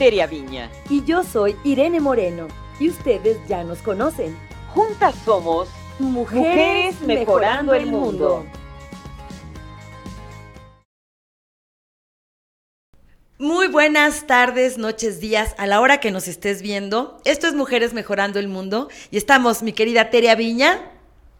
Teria Viña. Y yo soy Irene Moreno. Y ustedes ya nos conocen. Juntas somos Mujeres, Mejorando el Mundo. Muy buenas tardes, noches, días, a la hora que nos estés viendo. Esto es Mujeres Mejorando el Mundo y estamos, mi querida Teria Viña.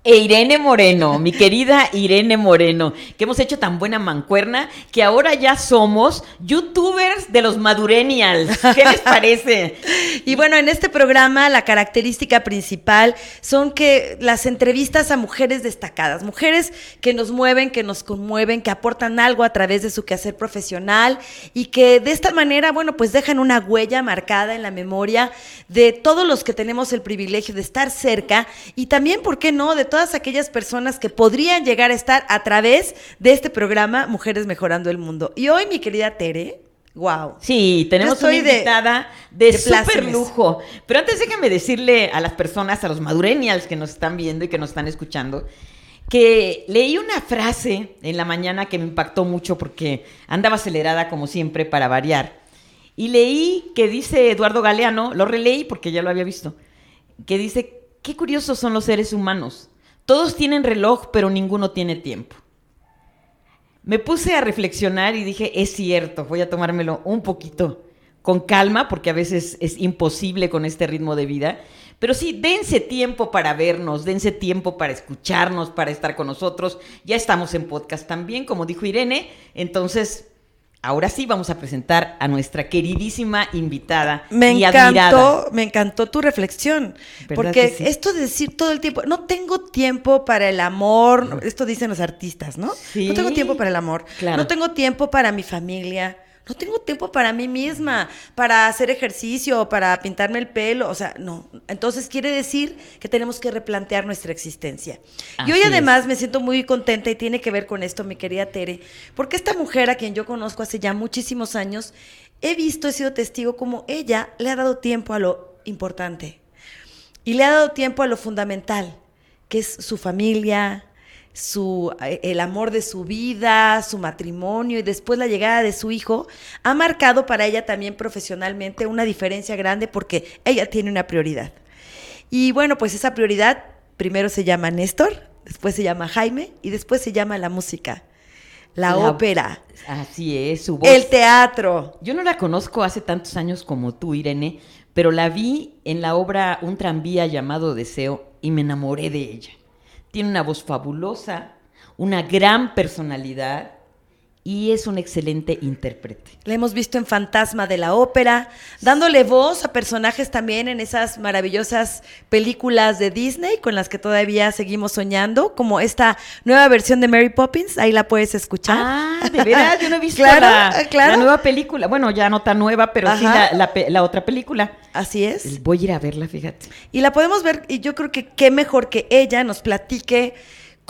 E Irene Moreno, mi querida Irene Moreno, que hemos hecho tan buena mancuerna que ahora ya somos youtubers de los madurenials. ¿Qué les parece? y bueno, en este programa la característica principal son que las entrevistas a mujeres destacadas, mujeres que nos mueven, que nos conmueven, que aportan algo a través de su quehacer profesional y que de esta manera, bueno, pues dejan una huella marcada en la memoria de todos los que tenemos el privilegio de estar cerca y también, ¿por qué no?, todas aquellas personas que podrían llegar a estar a través de este programa Mujeres Mejorando el Mundo. Y hoy, mi querida Tere, Wow. Sí, tenemos una invitada de, de súper lujo. Pero antes déjame decirle a las personas, a los madurenials que nos están viendo y que nos están escuchando, que leí una frase en la mañana que me impactó mucho porque andaba acelerada como siempre para variar. Y leí que dice Eduardo Galeano, lo releí porque ya lo había visto, que dice, qué curiosos son los seres humanos. Todos tienen reloj, pero ninguno tiene tiempo. Me puse a reflexionar y dije, es cierto, voy a tomármelo un poquito con calma, porque a veces es imposible con este ritmo de vida. Pero sí, dense tiempo para vernos, dense tiempo para escucharnos, para estar con nosotros. Ya estamos en podcast también, como dijo Irene. Entonces, Ahora sí vamos a presentar a nuestra queridísima invitada. Me y encantó, admirada. me encantó tu reflexión. Porque sí? esto de decir todo el tiempo, no tengo tiempo para el amor, esto dicen los artistas, ¿no? Sí. No tengo tiempo para el amor, Claro. no tengo tiempo para mi familia, no tengo tiempo para mí misma, para hacer ejercicio, para pintarme el pelo, o sea, no. Entonces quiere decir que tenemos que replantear nuestra existencia. y hoy además me siento muy contenta y tiene que ver con esto, mi querida Tere, porque esta mujer a quien yo conozco hace ya muchísimos años, he visto, he sido testigo como ella le ha dado tiempo a lo importante y le ha dado tiempo a lo fundamental, que es su familia, su, eh, el amor de su vida, su matrimonio y después la llegada de su hijo, ha marcado para ella también profesionalmente una diferencia grande porque ella tiene una prioridad. Y bueno, pues esa prioridad primero se llama Néstor, después se llama Jaime y después se llama la música, la, La- ópera, Así es, su voz. el teatro. Yo no la conozco hace tantos años como tú, Irene, pero la vi en la obra Un tranvía llamado Deseo y me enamoré de ella. Tiene una voz fabulosa, una gran personalidad y es un excelente intérprete. La hemos visto en Fantasma de la Ópera, dándole voz a personajes también en esas maravillosas películas de Disney con las que todavía seguimos soñando, como esta nueva versión de Mary Poppins, ahí la puedes escuchar. Ah, de veras, yo no he visto Claro, la, claro. la nueva película. Bueno, ya no tan nueva, pero sí la, la la otra película. Así es. Voy a ir a verla, fíjate. Y la podemos ver, y yo creo que qué mejor que ella nos platique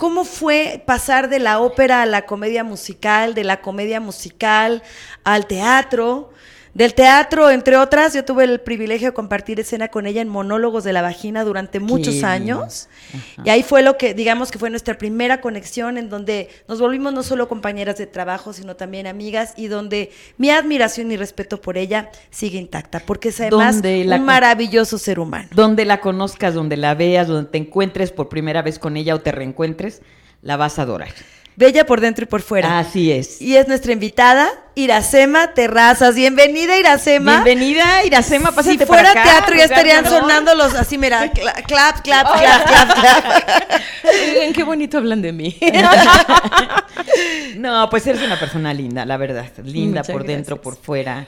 cómo fue pasar de la ópera a la comedia musical, de la comedia musical al teatro. Del teatro, entre otras, yo tuve el privilegio de compartir escena con ella en Monólogos de la Vagina durante muchos años. Y ahí fue lo que, digamos que fue nuestra primera conexión en donde nos volvimos no solo compañeras de trabajo, sino también amigas y donde mi admiración y respeto por ella sigue intacta, porque es además la un maravilloso ser humano. Donde la conozcas, donde la veas, donde te encuentres por primera vez con ella o te reencuentres, la vas a adorar. Bella por dentro y por fuera. Así es. Y es nuestra invitada, Iracema Terrazas. Bienvenida, Iracema. Bienvenida, Iracema, pásate si fuera acá, teatro ya estarían sonando los así, mira, cla- clap, clap, clap, clap, clap. Oigan, qué bonito hablan de mí. No, pues eres una persona linda, la verdad. Linda Muchas por dentro, por fuera,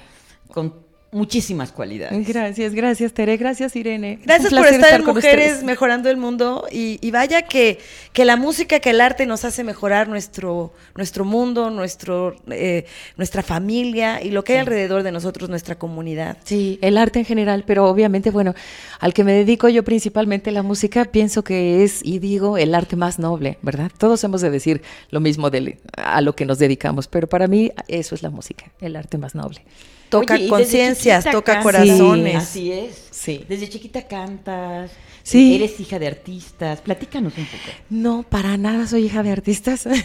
con muchísimas cualidades. Gracias, gracias, Tere. Gracias, Irene. Gracias por placer estar en con Mujeres ustedes. Mejorando el Mundo. Y, y vaya que, que la música, que el arte nos hace mejorar nuestro, nuestro mundo, nuestro, eh, nuestra familia y lo que hay alrededor de nosotros, nuestra comunidad. Sí, el arte en general, pero obviamente, bueno, al que me dedico yo principalmente la música, pienso que es, y digo, el arte más noble, ¿verdad? Todos hemos de decir lo mismo de, a lo que nos dedicamos, pero para mí eso es la música, el arte más noble. Toca conciencias, toca corazones. así es. Sí. Desde chiquita cantas. Sí. Eres hija de artistas. Platícanos un poco. No, para nada soy hija de artistas.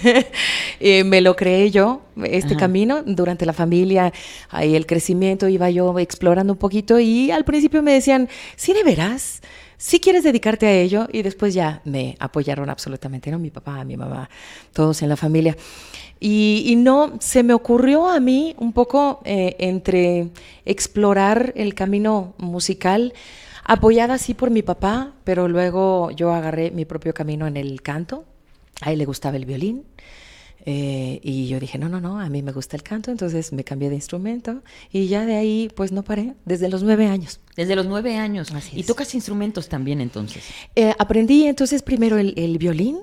Eh, me lo creé yo, este Ajá. camino, durante la familia, ahí el crecimiento, iba yo explorando un poquito y al principio me decían, sí de veras, sí quieres dedicarte a ello y después ya me apoyaron absolutamente, ¿no? Mi papá, mi mamá, todos en la familia. Y, no, se me ocurrió a mí un poco eh, entre explorar el camino musical, apoyada sí por mi papá, pero luego yo agarré mi propio camino en el canto. A él le gustaba el violín. Eh, y yo dije, no, no, no, a mí me gusta el canto, entonces me cambié de instrumento y ya de ahí pues no paré, desde los nueve años. Desde los nueve años. Así y tocas instrumentos también entonces. Eh, aprendí entonces primero el, el violín,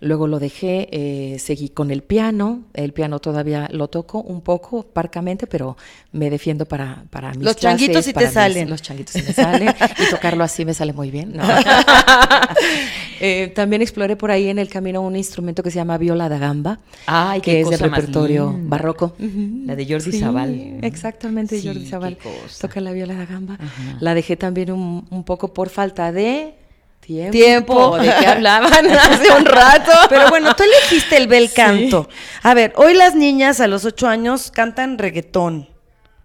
luego lo dejé, eh, seguí con el piano, el piano todavía lo toco un poco, parcamente, pero me defiendo para, para mis Los changuitos clases, sí te para mis- salen. los changuitos sí me salen, y tocarlo así me sale muy bien. ¿no? Eh, también exploré por ahí en el camino un instrumento que se llama viola da gamba, Ay, que es del repertorio barroco. La de Jordi Sí. Exactamente, Sí, Jordi cosa. Toca la viola da gamba. Ajá. La dejé también un, un poco por falta de tiempo. Tiempo. ¿De qué hablaban hace un rato? Pero bueno, tú elegiste el bel canto. A ver, hoy las niñas a los ocho años cantan reggaetón.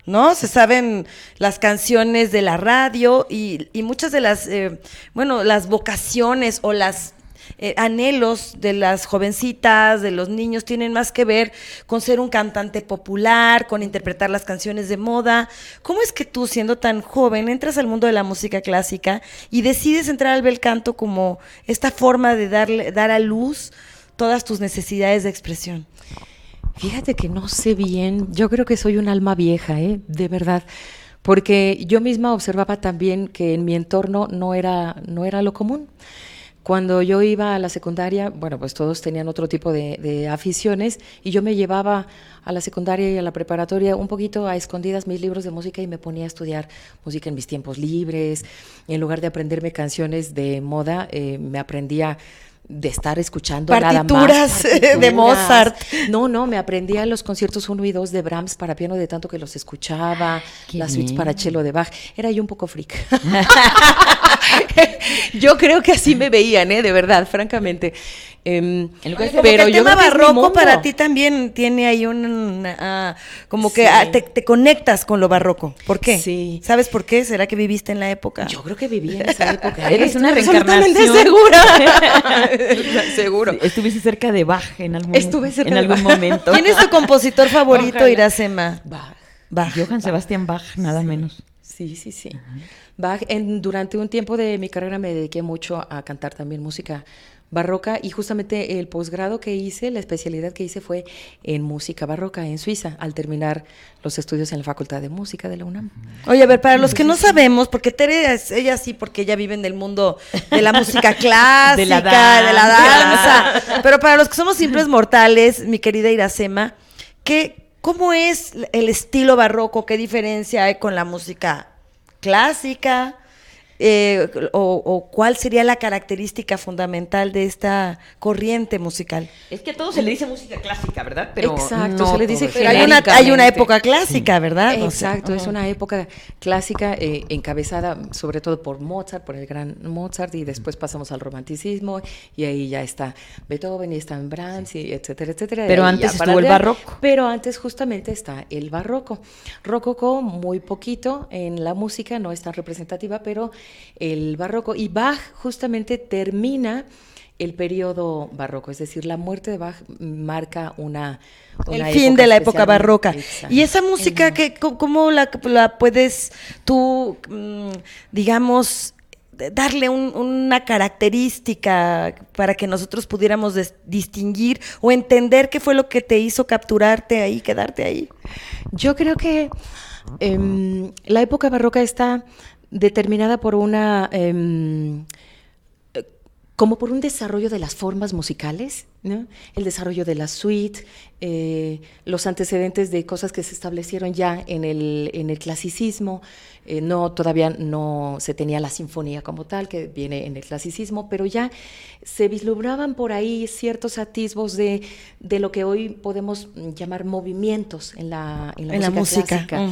¿No? Se saben las canciones de la radio y, y muchas de las, eh, bueno, las vocaciones o las eh, anhelos de las jovencitas, de los niños, tienen más que ver con ser un cantante popular, con interpretar las canciones de moda. ¿Cómo es que tú, siendo tan joven, entras al mundo de la música clásica y decides entrar al bel canto como esta forma de darle, dar a luz todas tus necesidades de expresión? Fíjate que no sé bien, yo creo que soy un alma vieja, ¿eh? de verdad, porque yo misma observaba también que en mi entorno no era, no era lo común. Cuando yo iba a la secundaria, bueno, pues todos tenían otro tipo de, aficiones y yo me llevaba a la secundaria y a la preparatoria un poquito a escondidas mis libros de música y me ponía a estudiar música en mis tiempos libres. Y en lugar de aprenderme canciones de moda, eh, me aprendía de estar escuchando nada más Partituras, de partituras. Mozart. No, no, me aprendía los conciertos 1 y 2 de Brahms para piano de tanto que los escuchaba, Qué las suites para cello de Bach. Era yo un poco freak. yo creo que así me veían, ¿eh? De verdad, francamente. Em, Como pero que el yo tema barroco para ti también tiene ahí un, ah, como que Sí. ah, te, te conectas con lo barroco. ¿Por qué? Sí. ¿Sabes por qué? ¿Será que viviste en la época? Yo creo que viví en esa época. Eres una reencarnación. segura. Seguro. Sí, Estuviste cerca de Bach en algún, Estuve cerca en de algún Bach. momento. ¿Quién es tu compositor favorito, Ojalá. Iracema? Bach. Bach. Johann Sebastian Bach, nada menos. Sí, sí, sí. Bach, en- durante un tiempo de mi carrera me dediqué mucho a cantar también música barroca y justamente el posgrado que hice, la especialidad que hice fue en música barroca en Suiza, al terminar los estudios en la Facultad de Música de la UNAM. Oye, a ver, para los que no sabemos, porque Tere, es- ella sí, porque ella vive en el mundo de la música clásica, de la, danza. danza. Pero para los que somos simples mortales, mi querida Iracema, ¿qué, ¿cómo es el estilo barroco? ¿Qué diferencia hay con la música clásica? Eh, o, o cuál sería la característica fundamental de esta corriente musical? Es que a todo se le dice música clásica, ¿verdad? Pero Exacto, no se le dice. Pero hay una, hay una época clásica, ¿verdad? O sea, Exacto, es una época clásica eh, encabezada sobre todo por Mozart, por el gran Mozart, y después pasamos al romanticismo, y ahí ya está Beethoven, y está Brahms, y etcétera, etcétera. Pero antes estuvo el barroco. Pero antes justamente está el barroco. Rococó muy poquito en la música, no es tan representativa, pero el barroco. Y Bach justamente termina el periodo barroco, es decir, la muerte de Bach marca una... el fin de la época barroca. Exacto. Y esa música, que, ¿cómo la, la puedes tú, mm, digamos, darle un- una característica para que nosotros pudiéramos distinguir o entender qué fue lo que te hizo capturarte ahí, quedarte ahí? Yo creo que em, la época barroca está determinada por una em, eh, como por un desarrollo de las formas musicales, ¿no? el desarrollo de la suite, eh, los antecedentes de cosas que se establecieron ya en el, en el clasicismo, eh, no, todavía no se tenía la sinfonía como tal, que viene en el clasicismo, pero ya se vislumbraban por ahí ciertos atisbos de, de lo que hoy podemos llamar movimientos en la, en la música, clásica.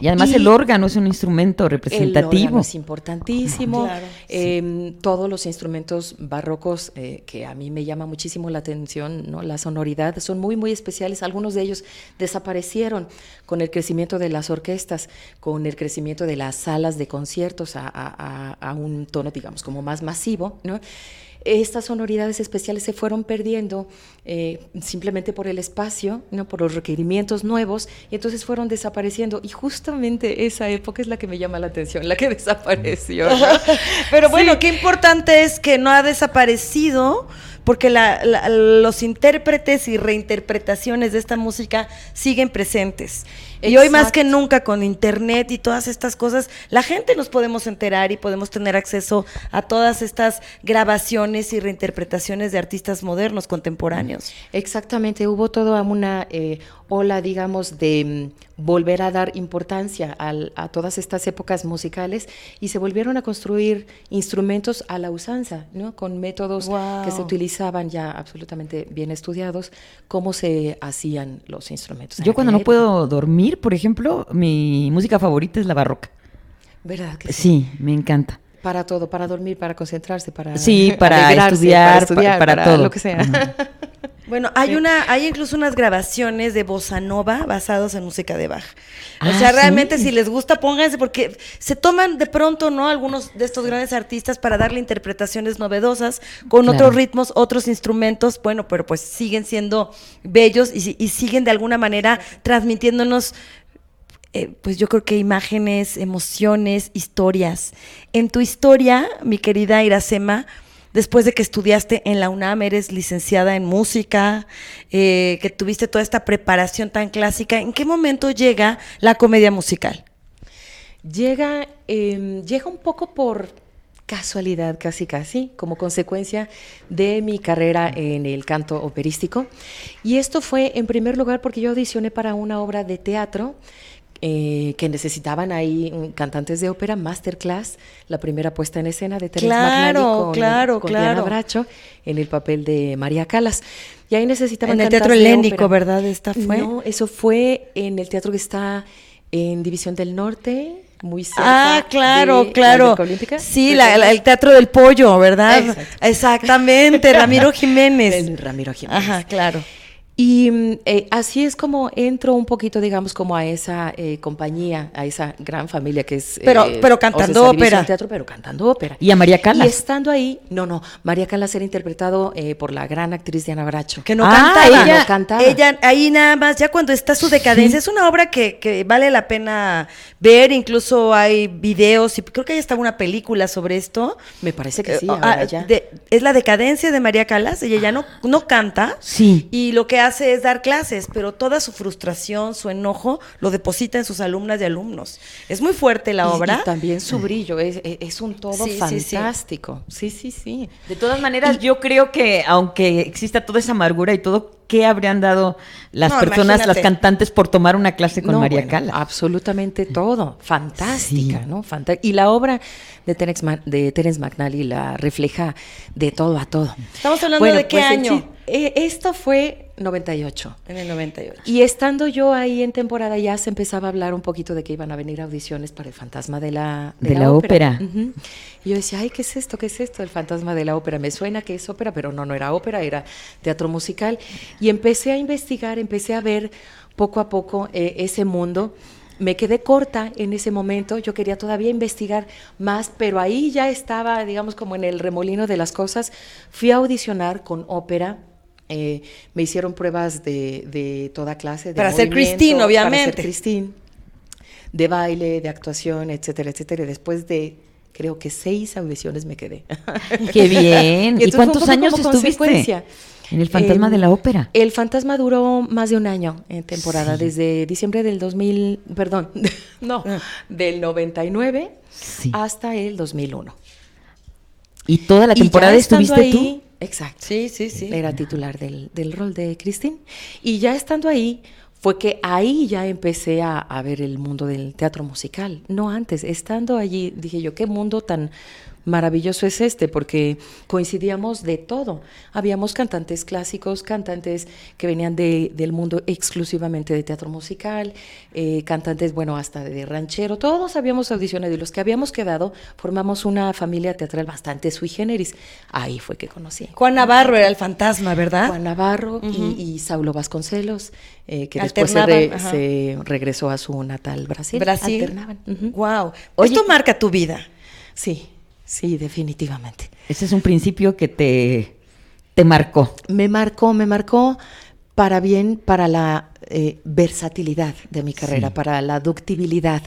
Y además el órgano es un instrumento representativo. El órgano es importantísimo. Em, todos los instrumentos barrocos eh, que a mí me llama muchísimo la atención, ¿no? la sonoridad, son muy, muy especiales. Algunos de ellos desaparecieron con el crecimiento de las orquestas, con el crecimiento de las salas de conciertos a, a un tono, digamos, como más masivo, ¿no? estas sonoridades especiales se fueron perdiendo eh, simplemente por el espacio, ¿no? por los requerimientos nuevos, y entonces fueron desapareciendo. Y justamente esa época es la que me llama la atención, la que desapareció. Pero bueno, qué importante es que no ha desaparecido porque los intérpretes y reinterpretaciones de esta música siguen presentes. Y hoy más que nunca con internet y todas estas cosas, la gente nos podemos enterar y podemos tener acceso a todas estas grabaciones y reinterpretaciones de artistas modernos, contemporáneos. Exactamente, hubo toda una eh, ola, digamos, de mm, volver a dar importancia a todas estas épocas musicales y se volvieron a construir instrumentos a la usanza, ¿no? Con métodos que se utilizaban ya absolutamente bien estudiados, cómo se hacían los instrumentos. Yo cuando no puedo dormir, por ejemplo, mi música favorita es la barroca. ¿Verdad? Que sí? me encanta. Para todo, para dormir, para concentrarse, para sí, para estudiar, para, todo. lo que sea. Bueno, hay una, hay incluso unas grabaciones de bossa nova basados en música de Bach. O ah, sea, realmente si les gusta, pónganse, porque se toman de pronto, ¿no? Algunos de estos grandes artistas para darle interpretaciones novedosas, con otros ritmos, otros instrumentos, bueno, pero pues siguen siendo bellos y, y siguen de alguna manera transmitiéndonos eh, pues yo creo que imágenes, emociones, historias. En tu historia, mi querida Iracema, después de que estudiaste en la UNAM, eres licenciada en música, eh, que tuviste toda esta preparación tan clásica, ¿en qué momento llega la comedia musical? Llega, em, llega un poco por casualidad, casi casi, como consecuencia de mi carrera en el canto operístico. Y esto fue en primer lugar porque yo audicioné para una obra de teatro eh, que necesitaban ahí cantantes de ópera, masterclass, la primera puesta en escena de Terence claro, claro, con Diana Bracho en el papel de María Calas. Y ahí necesitaban En el Teatro Helénico, ¿verdad? Esta fue. No, eso fue en el teatro que está en División del Norte, muy cerca. Ah, claro, claro. sí, el Teatro del Pollo, ¿verdad? Exactamente, Ramiro Jiménez. El Ramiro Jiménez. Ajá, claro. Y mm, eh, así es como entro un poquito, digamos, como a esa eh, compañía, a esa gran familia que es... Pero, eh, pero cantando ópera. Teatro, pero cantando ópera. ¿Y a María Calas? Y estando ahí, no, no, María Calas era interpretado por la gran actriz Diana Bracho. Que no cantaba. Ella, no cantaba. Ella, ahí nada más, ya cuando está su decadencia, es una obra que, que, vale la pena ver, incluso hay videos, y creo que hay hasta una película sobre esto. Me parece que sí, ah, es la decadencia de María Calas, ella ya no, no canta. Sí. Y lo que hace es dar clases, pero toda su frustración, su enojo, lo deposita en sus alumnas y alumnos. Es muy fuerte la obra. Y también su brillo, es, un todo fantástico. Sí sí. sí, De todas maneras, yo creo que aunque exista toda esa amargura y todo, ¿qué habrían dado las personas, las cantantes, por tomar una clase con María Cala? Absolutamente todo. Fantástica, ¿no? y la obra de Terence, de Terence McNally la refleja de todo a todo. Estamos hablando de qué pues, año. Eh, esto fue 98. En el 98. Y estando yo ahí en temporada ya se empezaba a hablar un poquito de que iban a venir audiciones para el fantasma de la, de, la, ópera. Y yo decía, ay, ¿qué es esto? ¿Qué es esto? El fantasma de la ópera. Me suena que es ópera, pero no, no era ópera, era teatro musical. Y empecé a investigar, empecé a ver poco a poco eh, ese mundo me quedé corta en ese momento, yo quería todavía investigar más, pero ahí ya estaba, digamos, como en el remolino de las cosas. Fui a audicionar con ópera, eh, me hicieron pruebas de, toda clase. De para ser Christine, obviamente. Para ser Christine, de baile, de actuación, etcétera, etcétera. Y después de, creo que seis audiciones me quedé. ¡Qué bien! ¿Y, cuántos años estuviste? En el Fantasma de la Ópera. El Fantasma duró más de un año en temporada, desde diciembre del 2000, perdón, no, ah. del 99 hasta el 2001. ¿Y toda la temporada estuviste ahí, tú? Exacto. Sí, sí, sí. Era titular del, del rol de Christine. Y ya estando ahí, fue que ahí ya empecé a, a, ver el mundo del teatro musical. No antes, estando allí, dije yo, qué mundo tan maravilloso es este, porque coincidíamos de todo. Habíamos cantantes clásicos, cantantes que venían de, del mundo exclusivamente de teatro musical, eh, cantantes, bueno, hasta de ranchero, todos habíamos audicionado y los que habíamos quedado formamos una familia teatral bastante sui generis. Ahí fue que conocí. Juan Navarro era el fantasma, ¿verdad? Juan Navarro uh -huh. y, y, Saulo Vasconcelos, eh, que después se, re, se, regresó a su natal Brasil. Brasil. Alternaban. Uh -huh. Wow. Oye, Esto marca tu vida. Sí. Sí, definitivamente. Ese es un principio que te, te marcó. Me marcó, me marcó para bien, para la eh, versatilidad de mi carrera, sí. para la ductibilidad,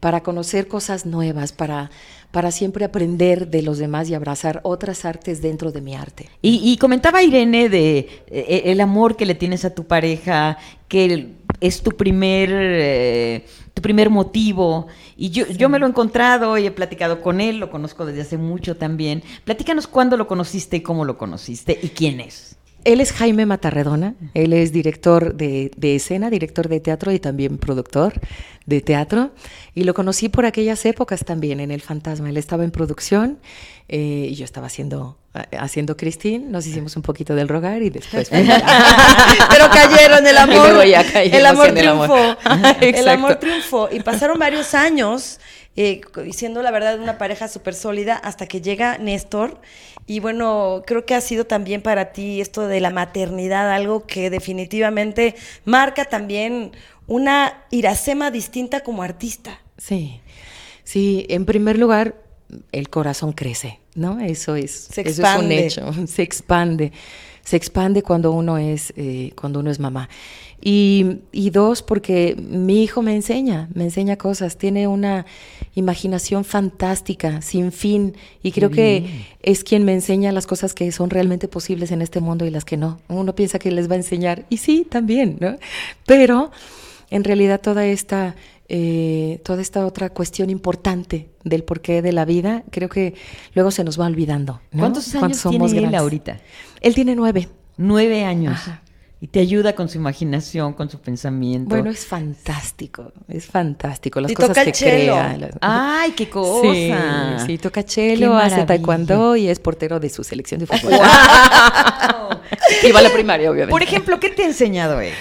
para conocer cosas nuevas, para, para siempre aprender de los demás y abrazar otras artes dentro de mi arte. Y, y comentaba Irene de eh, el amor que le tienes a tu pareja, que es tu primer, eh, tu primer motivo. Y yo, yo me lo he encontrado y he platicado con él, lo conozco desde hace mucho también. Platícanos cuándo lo conociste y cómo lo conociste y quién es. Él es Jaime Matarredona, él es director de, de, escena, director de teatro y también productor de teatro. Y lo conocí por aquellas épocas también en El Fantasma. Él estaba en producción eh, y yo estaba haciendo haciendo Christine, nos hicimos un poquito del rogar y después pero cayeron el amor el amor triunfó el amor. el amor triunfó y pasaron varios años eh, siendo la verdad una pareja súper sólida hasta que llega Néstor y bueno creo que ha sido también para ti esto de la maternidad algo que definitivamente marca también una Iracema distinta como artista sí sí en primer lugar el corazón crece, ¿no? Eso es, se expande. eso es un hecho, se expande, se expande cuando uno es, eh, cuando uno es mamá. Y, y, dos, porque mi hijo me enseña, me enseña cosas, tiene una imaginación fantástica, sin fin, y creo que es quien me enseña las cosas que son realmente posibles en este mundo y las que no. Uno piensa que les va a enseñar, y sí, también, ¿no? Pero en realidad toda esta eh, toda esta otra cuestión importante del porqué de la vida, creo que luego se nos va olvidando. ¿no? ¿Cuántos años somos tiene él ahorita? Él tiene nueve. Nueve años. Ajá. Y te ayuda con su imaginación, con su pensamiento. Bueno, es fantástico, es fantástico. Las y cosas toca que el chelo. crea. Las... ¡Ay, qué cosa! Sí, sí toca chelo, hace taekwondo y es portero de su selección de fútbol. ¡Wow! y va a la primaria, obviamente. Por ejemplo, ¿qué te ha enseñado él?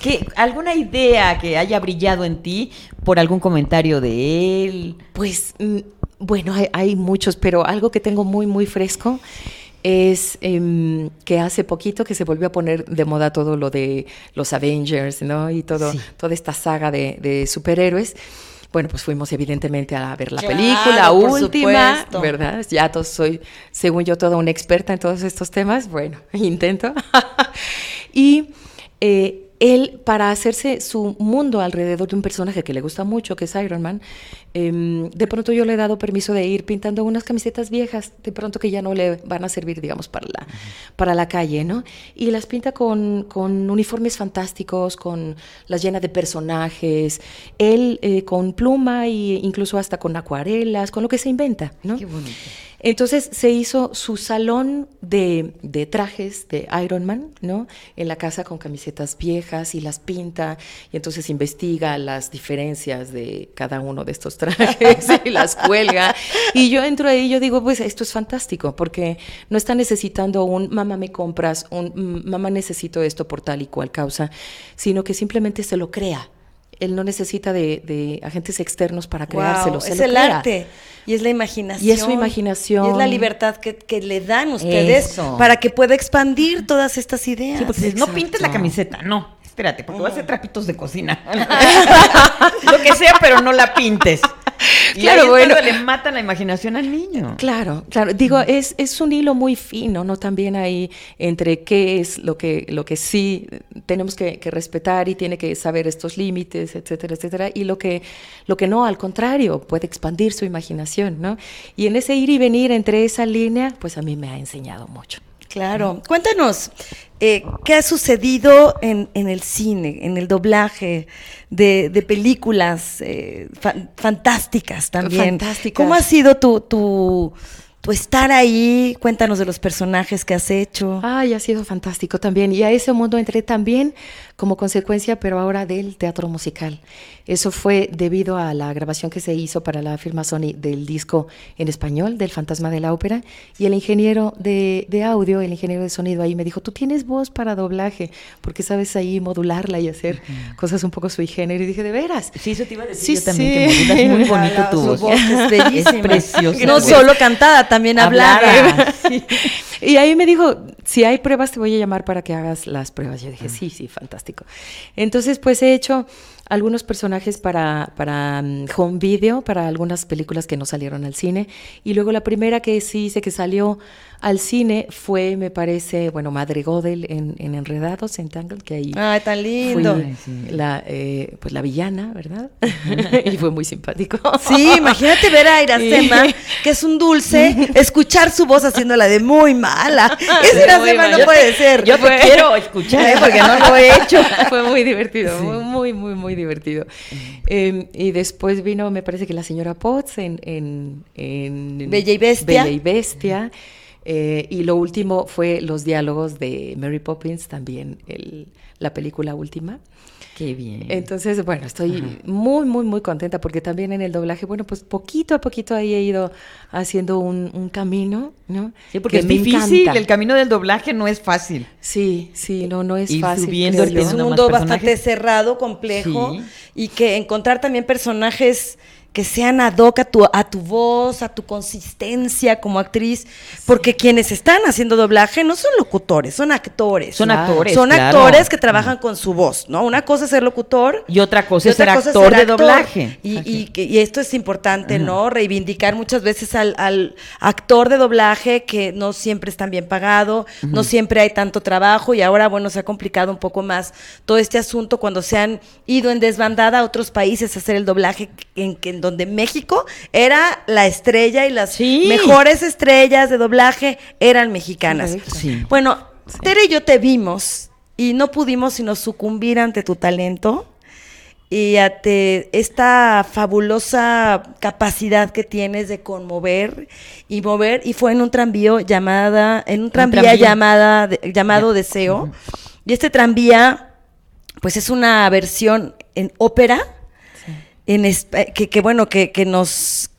¿Qué, ¿Alguna idea que haya brillado en ti por algún comentario de él? Pues, bueno, hay, hay muchos, pero algo que tengo muy, muy fresco es eh, que hace poquito que se volvió a poner de moda todo lo de los Avengers, ¿no? Y todo, sí. toda esta saga de, de, superhéroes. Bueno, pues fuimos evidentemente a ver la claro, película última, ¿verdad? Ya to soy, según yo, toda una experta en todos estos temas. Bueno, intento. y eh, él, para hacerse su mundo alrededor de un personaje que le gusta mucho, que es Iron Man, eh, de pronto yo le he dado permiso de ir pintando unas camisetas viejas, de pronto que ya no le van a servir, digamos, para la, para la calle, ¿no? Y las pinta con, con, uniformes fantásticos, con las llena de personajes, él eh, con pluma e incluso hasta con acuarelas, con lo que se inventa, ¿no? Qué bonito. Entonces se hizo su salón de, de, trajes de Iron Man, ¿no? En la casa con camisetas viejas y las pinta y entonces investiga las diferencias de cada uno de estos trajes y las cuelga. Y yo entro ahí y yo digo, pues esto es fantástico porque no está necesitando un mamá me compras, un mamá necesito esto por tal y cual causa, sino que simplemente se lo crea él no necesita de, de, agentes externos para creárselo. Wow, se es lo el crea. arte y es la imaginación. Y es su imaginación. Y es la libertad que, que le dan ustedes Eso. para que pueda expandir todas estas ideas. Sí, porque no pintes la camiseta, no. Espérate, porque oh. va a ser trapitos de cocina. Lo que sea, pero no la pintes. Y claro, bueno, le matan la imaginación al niño. Claro, claro. Digo, es, es un hilo muy fino, ¿no? También ahí entre qué es lo que, lo que sí tenemos que, que respetar y tiene que saber estos límites, etcétera, etcétera, y lo que, lo que no, al contrario, puede expandir su imaginación, ¿no? Y en ese ir y venir entre esa línea, pues a mí me ha enseñado mucho. Claro. Cuéntanos, eh, ¿qué ha sucedido en, en, el cine, en el doblaje de, de películas eh, fa fantásticas también? Fantásticas. ¿Cómo ha sido tu, tu, tu estar ahí, cuéntanos de los personajes que has hecho. Ay, ha sido fantástico también. Y a ese mundo entré también como consecuencia, pero ahora del teatro musical. Eso fue debido a la grabación que se hizo para la firma Sony del disco en español, del Fantasma de la Ópera. Y el ingeniero de, de audio, el ingeniero de sonido ahí me dijo, tú tienes voz para doblaje, porque sabes ahí modularla y hacer cosas un poco sui generis. Y dije, ¿de veras? Sí, eso te iba a decir yo también, que modulas muy bonito tu voz. es bellísima. Es preciosa. No solo cantada, también hablada. Y ahí me dijo, si hay pruebas te voy a llamar para que hagas las pruebas. Yo dije, sí, sí, fantástico. Entonces, pues he hecho algunos personajes para, para um, home video, para algunas películas que no salieron al cine. Y luego la primera que sí hice que salió al cine fue, me parece, bueno, Madre Godel en, en Enredados, en Tangle, que ahí... Ay, tan lindo. Fui la, eh, pues la villana, ¿verdad? y fue muy simpático. Sí, imagínate ver a Iracema, que es un dulce, escuchar su voz haciéndola de muy mala. Esa Iracema no puede ser. Yo te quiero escuchar, ¿eh? porque no lo he hecho. fue muy divertido, sí. muy, muy, muy divertido. Eh, y después vino, me parece que la señora Potts en, en, en Bella y Bestia. Bella y Bestia. Eh, y lo último fue los diálogos de Mary Poppins, también el, la película última. Qué bien. Entonces, bueno, estoy Ajá. muy, muy, muy contenta porque también en el doblaje, bueno, pues poquito a poquito ahí he ido haciendo un, un camino, ¿no? Sí, porque que es difícil, encanta. el camino del doblaje no es fácil. Sí, sí, no, no es Ir fácil. Subiendo es, es un mundo bastante cerrado, complejo, sí. y que encontrar también personajes que sean ad hoc a tu, a tu voz, a tu consistencia como actriz, porque quienes están haciendo doblaje no son locutores, son actores. Son claro. actores. Son claro. actores que trabajan con su voz, ¿no? Una cosa es ser locutor. Y otra cosa, y otra es, ser cosa actor es ser actor de doblaje. Y, y, y, esto es importante. ¿no? Reivindicar muchas veces al, al, actor de doblaje que no siempre es tan bien pagado, no siempre hay tanto trabajo y ahora, bueno, se ha complicado un poco más todo este asunto cuando se han ido en desbandada a otros países a hacer el doblaje en que donde México era la estrella y las sí. mejores estrellas de doblaje eran mexicanas. Sí. Bueno, sí. Tere y yo te vimos y no pudimos sino sucumbir ante tu talento y ante esta fabulosa capacidad que tienes de conmover y mover y fue en un tranvío llamada en un tranvía, un tranvía. llamada de, llamado Deseo y este tranvía pues es una versión en ópera en, que, que, bueno, que, que nos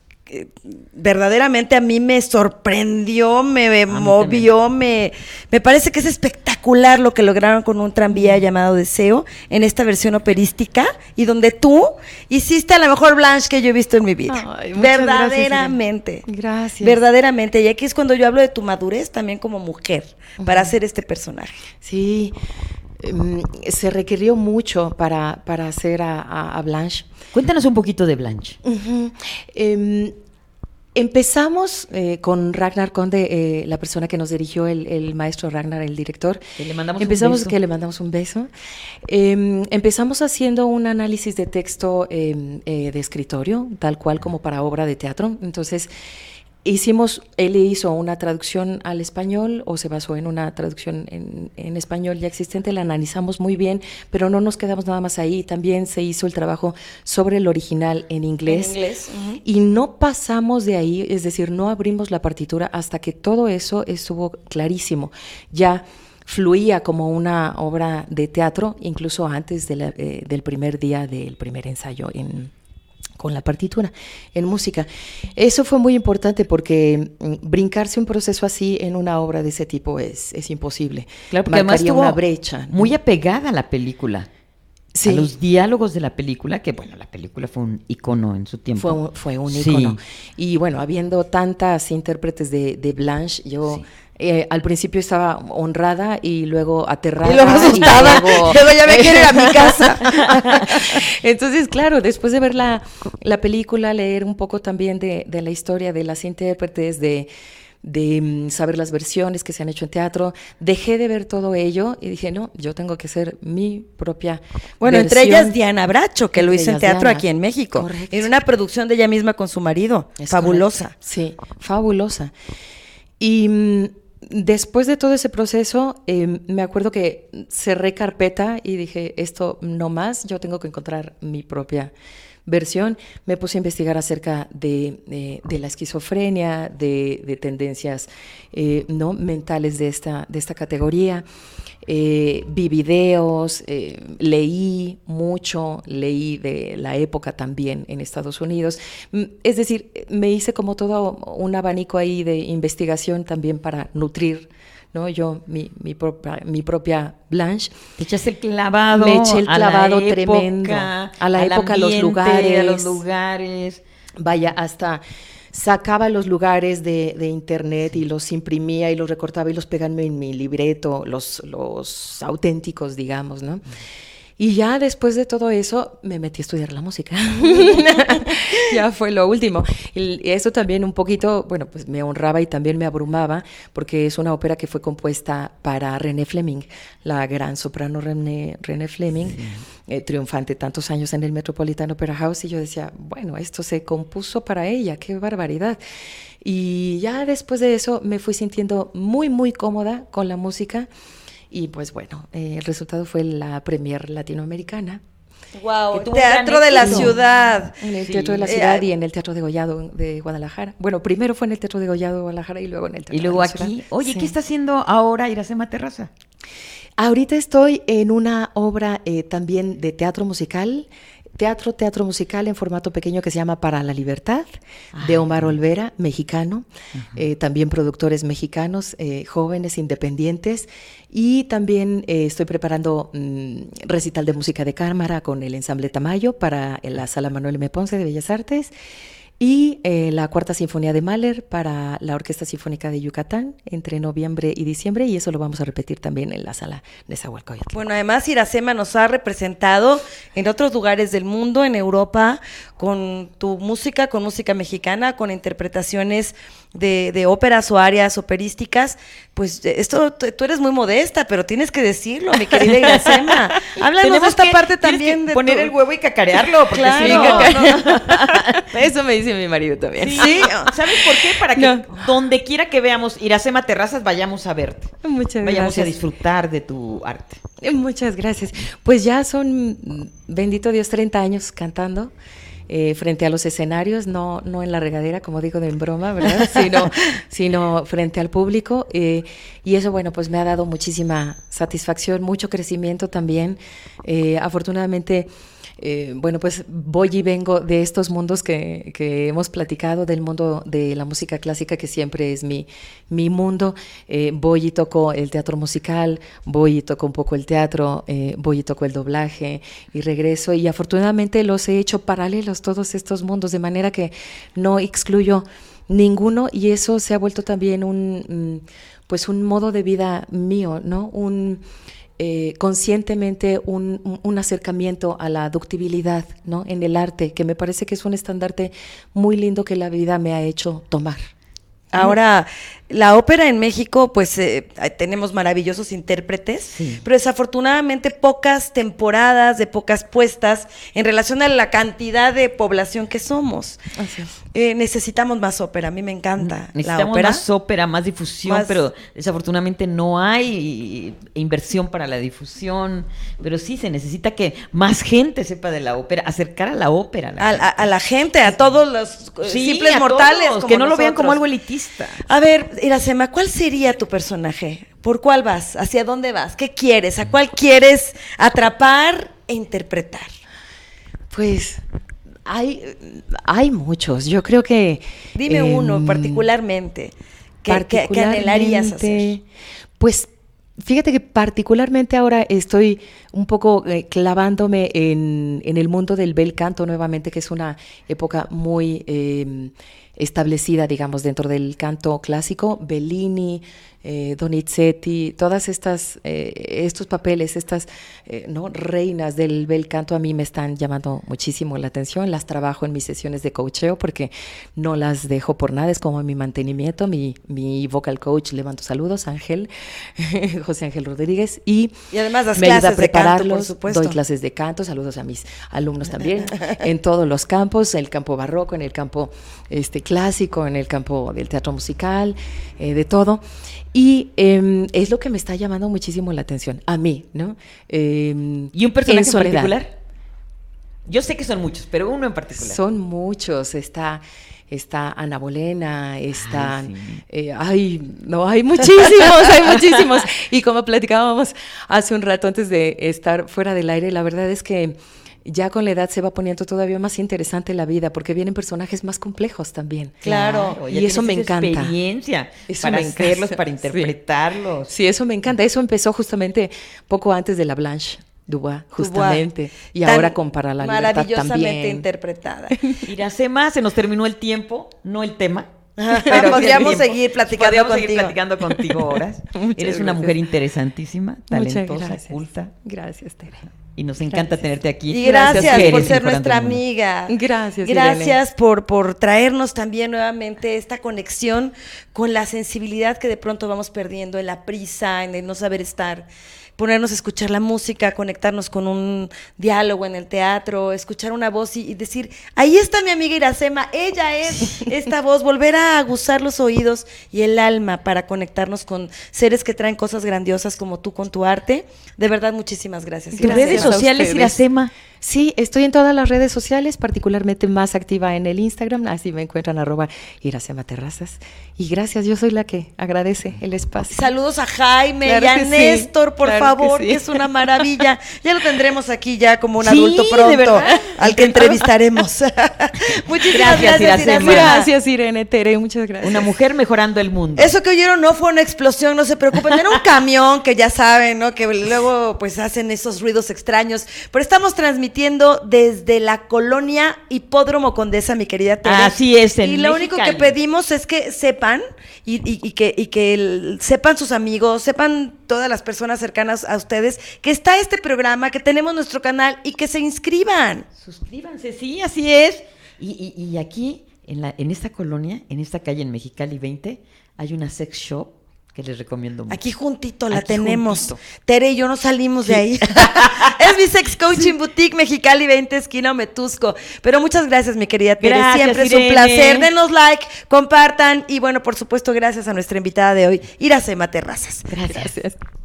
verdaderamente a mí me sorprendió, me, movió, me, me parece que es espectacular lo que lograron con un tranvía llamado Deseo en esta versión operística y donde tú hiciste a la mejor Blanche que yo he visto en mi vida. Ay, verdaderamente. Gracias, gracias. Verdaderamente. Y aquí es cuando yo hablo de tu madurez también como mujer para hacer este personaje. Sí. Um, se requirió mucho para, para hacer a, a, a, Blanche. Cuéntanos un poquito de Blanche. Uh -huh. um, Empezamos eh, con Ragnar Conde, eh, la persona que nos dirigió, el, el, maestro Ragnar, el director. Que le mandamos empezamos, un beso. Que le mandamos un beso. Eh, empezamos haciendo un análisis de texto de escritorio, tal cual como para obra de teatro. Entonces, Hicimos, él hizo una traducción al español o se basó en una traducción en, en, español ya existente, la analizamos muy bien, pero no nos quedamos nada más ahí. También se hizo el trabajo sobre el original en inglés. En inglés. Uh -huh. Y no pasamos de ahí, es decir, no abrimos la partitura hasta que todo eso estuvo clarísimo. Ya fluía como una obra de teatro, incluso antes de la, eh, del primer día del primer ensayo en con la partitura en música. Eso fue muy importante porque mm, brincarse un proceso así en una obra de ese tipo es, es imposible. Claro, porque además tuvo una brecha. Muy apegada a la película. Sí. A los diálogos de la película, que bueno, la película fue un icono en su tiempo. Fue un, fue un icono. Sí. Y bueno, habiendo tantas intérpretes de, de Blanche, yo sí. Eh, al principio estaba honrada y luego aterrada. Y luego asustada. Y luego, luego ya me quiero ir a mi casa. Entonces, claro, después de ver la, la película, leer un poco también de, de la historia de las intérpretes, de, de um, saber las versiones que se han hecho en teatro, dejé de ver todo ello y dije, no, yo tengo que ser mi propia Bueno, versión. entre ellas Diana Bracho, que lo hizo en teatro Diana. aquí en México. Correcto. En una producción de ella misma con su marido. Es fabulosa. Correcto. Sí, fabulosa. Y um, después de todo ese proceso, eh, me acuerdo que cerré carpeta y dije, esto no más, yo tengo que encontrar mi propia versión, me puse a investigar acerca de, la esquizofrenia, de, tendencias eh, ¿no? mentales de esta, de esta categoría. Eh, vi videos, eh, leí mucho, leí de la época también en Estados Unidos. Mm, es decir, me hice como todo un abanico ahí de investigación también para nutrir ¿no? Yo, mi, mi, propia, mi propia Blanche. Te echaste el clavado. Me eché el clavado tremendo. a la época, los lugares. A los lugares. Vaya, hasta sacaba los lugares de, de, internet y los imprimía y los recortaba y los pegaba en mi libreto, los, los auténticos, digamos, ¿no? Y ya después de todo eso me metí a estudiar la música. ya fue lo último. Y eso también un poquito, bueno, pues me honraba y también me abrumaba porque es una ópera que fue compuesta para René Fleming, la gran soprano René, René Fleming, eh, triunfante tantos años en el Metropolitan Opera House. Y yo decía, bueno, esto se compuso para ella, qué barbaridad. Y ya después de eso me fui sintiendo muy, muy cómoda con la música. Y pues bueno, eh, el resultado fue la premier latinoamericana. Wow, Teatro de la Ciudad. En el Teatro de la Ciudad y en el Teatro de Gollado de Guadalajara. Bueno, primero fue en el Teatro de Gollado de Guadalajara y luego en el Teatro Y luego aquí. Oye, ¿qué está haciendo ahora Iracema Terraza? Ahorita estoy en una obra eh, también de teatro musical teatro, teatro musical en formato pequeño que se llama Para la Libertad, de Omar Olvera, mexicano, eh, también productores mexicanos, eh, jóvenes, independientes, y también eh, estoy preparando mm, recital de música de cámara con el ensamble Tamayo para la Sala Manuel M. Ponce de Bellas Artes y eh, la Cuarta Sinfonía de Mahler para la Orquesta Sinfónica de Yucatán entre noviembre y diciembre y eso lo vamos a repetir también en la sala de Zahualcoyotl. Bueno, además Iracema nos ha representado en otros lugares del mundo, en Europa, con tu música, con música mexicana, con interpretaciones de, óperas o áreas operísticas, pues esto, tú eres muy modesta, pero tienes que decirlo, mi querida Iracema. Háblanos de esta parte también de poner el huevo y cacarearlo, porque claro, Eso me dice mi marido también. Sí, ¿sabes por qué? Para que donde quiera que veamos Iracema Terrazas vayamos a verte. Muchas Vayamos a disfrutar de tu arte. Muchas gracias. Pues ya son, bendito Dios, 30 años cantando. Eh, frente a los escenarios, no, no en la regadera, como digo de en broma, ¿verdad? Sino, sino frente al público. Eh, y eso, bueno, pues me ha dado muchísima satisfacción, mucho crecimiento también. Eh, afortunadamente, eh, bueno, pues voy y vengo de estos mundos que, hemos platicado, del mundo de la música clásica, que siempre es mi, mi mundo. Eh, voy y toco el teatro musical, voy y toco un poco el teatro, eh, voy y toco el doblaje y regreso. Y afortunadamente los he hecho paralelos todos estos mundos, de manera que no excluyo ninguno y eso se ha vuelto también un, mm, pues un modo de vida mío, ¿no? Un eh, conscientemente un, un, acercamiento a la ductibilidad ¿no? en el arte, que me parece que es un estandarte muy lindo que la vida me ha hecho tomar. Ahora, la ópera en México, pues eh, tenemos maravillosos intérpretes, pero desafortunadamente pocas temporadas de pocas puestas en relación a la cantidad de población que somos. Eh, necesitamos más ópera, a mí me encanta. Necesitamos la ópera. más ópera, más difusión, pero desafortunadamente no hay inversión para la difusión, pero sí se necesita que más gente sepa de la ópera, acercar a la ópera. A la, gente, a todos los eh, simples mortales. que no lo vean como algo elitista. A ver, Iracema, ¿cuál sería tu personaje? ¿Por cuál vas? ¿Hacia dónde vas? ¿Qué quieres? ¿A cuál quieres atrapar e interpretar? Pues hay, hay muchos. Yo creo que. Dime uno em, particularmente. Que, que, anhelarías hacer. Pues Fíjate que particularmente ahora estoy un poco eh, clavándome en, en, el mundo del bel canto nuevamente, que es una época muy em, establecida, digamos, dentro del canto clásico. Bellini, eh, Donizetti, todas estas, eh, estos papeles, estas eh, ¿no? reinas del bel canto a mí me están llamando muchísimo la atención. Las trabajo en mis sesiones de coacheo porque no las dejo por nada, es como mi mantenimiento. Mi, mi vocal coach, le mando saludos, Ángel, José Ángel Rodríguez, y, además las me ayuda a prepararlos. doy clases de canto, saludos a mis alumnos también, en todos los campos, en el campo barroco, en el campo este, clásico, en el campo del teatro musical, de todo. Y em, es lo que me está llamando muchísimo la atención, a mí, ¿no? Em, ¿Y un personaje en particular? Yo sé que son muchos, pero uno en particular. Son muchos. Está está Ana Bolena, está... Ay, sí. eh, ay, no, hay muchísimos, hay muchísimos. Y como platicábamos hace un rato antes de estar fuera del aire, la verdad es que ya con la edad se va poniendo todavía más interesante la vida porque vienen personajes más complejos también. Claro. ya Y eso me encanta. experiencia Eso para me encanta. hacerlos, para Sí. interpretarlos. Sí, eso me encanta. Eso empezó justamente poco antes de la Blanche Dubois, justamente. Y Tan ahora con Para la Libertad Maravillosamente también. interpretada. Iracema, se nos terminó el tiempo, no el tema. Pero podríamos seguir platicando Podríamos contigo. seguir platicando contigo horas. Eres una mujer interesantísima, talentosa, gracias. culta. Gracias, Tere. Y nos encanta Gracias. tenerte aquí. Y gracias, por ser nuestra amiga. Gracias, Gracias por, por traernos también nuevamente esta conexión con la sensibilidad que de pronto vamos perdiendo en la prisa, en el no saber estar. Ponernos a escuchar la música, conectarnos con un diálogo en el teatro, escuchar una voz y, y decir, ahí está mi amiga Iracema, ella es esta voz, volver a aguzar los oídos y el alma para conectarnos con seres que traen cosas grandiosas como tú con tu arte. De verdad, muchísimas gracias. Gracias redes sociales. Iracema. Sí, estoy en todas las redes sociales, particularmente más activa en el Instagram, así me encuentran arroba Iracema Terrazas. Y gracias, yo soy la que agradece el espacio. Saludos a Jaime Claro y a sí, Néstor, por claro favor, que es una maravilla. Ya lo tendremos aquí ya como un Sí, adulto pronto, al que entrevistaremos. Muchísimas Gracias, gracias, Iracema. Iracema. Gracias, Irene Tere, muchas gracias. Una mujer mejorando el mundo. Eso que oyeron no fue una explosión, no se preocupen, era un camión que ya saben, ¿no? Que luego pues hacen esos ruidos extraños. Pero estamos transmitiendo desde la colonia Hipódromo Condesa, mi querida Tere. Así es, en Y lo único que pedimos es que sepan y, y- y que, y que el- sepan sus amigos, sepan todas las personas cercanas a ustedes que está este programa, que tenemos nuestro canal y que se inscriban. Suscríbanse, sí, así es. Y, y- y aquí, en, la, en esta colonia, en esta calle en Mexicali 20, hay una sex shop que les recomiendo mucho. Aquí juntito la Aquí tenemos. juntito. Tere y yo no salimos de ahí. es mi sex coaching boutique Mexicali 20 esquina Metusco. Pero muchas gracias, mi querida Tere. Gracias, Siempre es un placer. Denos like, compartan y bueno, por supuesto, gracias a nuestra invitada de hoy, Iracema Terrazas. Gracias. Gracias.